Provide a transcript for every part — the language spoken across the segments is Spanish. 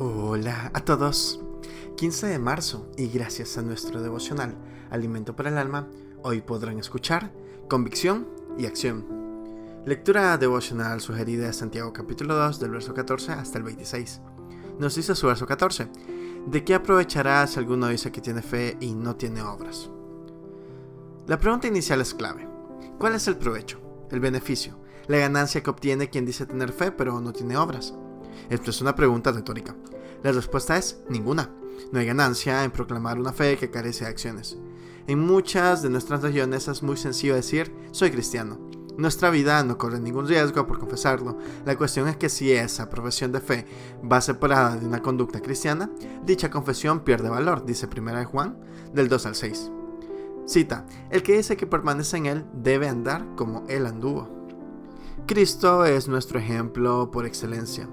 Hola a todos. 15 de marzo y gracias a nuestro devocional Alimento para el Alma, hoy podrán escuchar Convicción y Acción. Lectura devocional sugerida de Santiago capítulo 2 del verso 14 hasta el 26. Nos dice su verso 14, ¿de qué aprovechará si alguno dice que tiene fe y no tiene obras? La pregunta inicial es clave. ¿Cuál es el provecho, el beneficio, la ganancia que obtiene quien dice tener fe pero no tiene obras? Esto es una pregunta retórica. La respuesta es ninguna. No hay ganancia en proclamar una fe que carece de acciones. En muchas de nuestras regiones es muy sencillo decir soy cristiano. Nuestra vida no corre ningún riesgo por confesarlo. La cuestión es que si esa profesión de fe va separada de una conducta cristiana, dicha confesión pierde valor, dice 1 Juan del 2 al 6. Cita, el que dice que permanece en él debe andar como él anduvo. Cristo es nuestro ejemplo por excelencia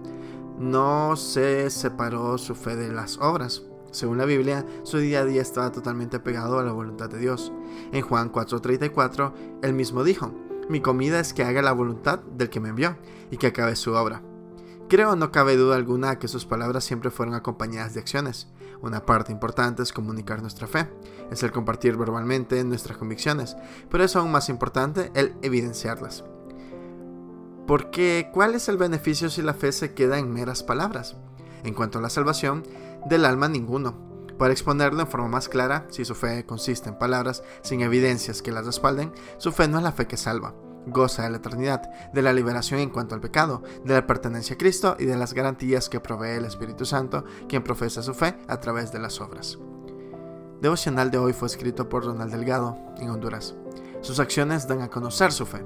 no se separó su fe de las obras. Según la Biblia, su día a día estaba totalmente pegado a la voluntad de Dios. En Juan 4:34, él mismo dijo, mi comida es que haga la voluntad del que me envió y que acabe su obra. Creo no cabe duda alguna que sus palabras siempre fueron acompañadas de acciones. Una parte importante es comunicar nuestra fe, es el compartir verbalmente nuestras convicciones, pero es aún más importante el evidenciarlas. Porque ¿cuál es el beneficio si la fe se queda en meras palabras? En cuanto a la salvación, del alma ninguno. Para exponerlo en forma más clara, si su fe consiste en palabras sin evidencias que las respalden, su fe no es la fe que salva. Goza de la eternidad, de la liberación en cuanto al pecado, de la pertenencia a Cristo y de las garantías que provee el Espíritu Santo, quien profesa su fe a través de las obras. Devocional de hoy fue escrito por Ronald Delgado, en Honduras. Sus acciones dan a conocer su fe.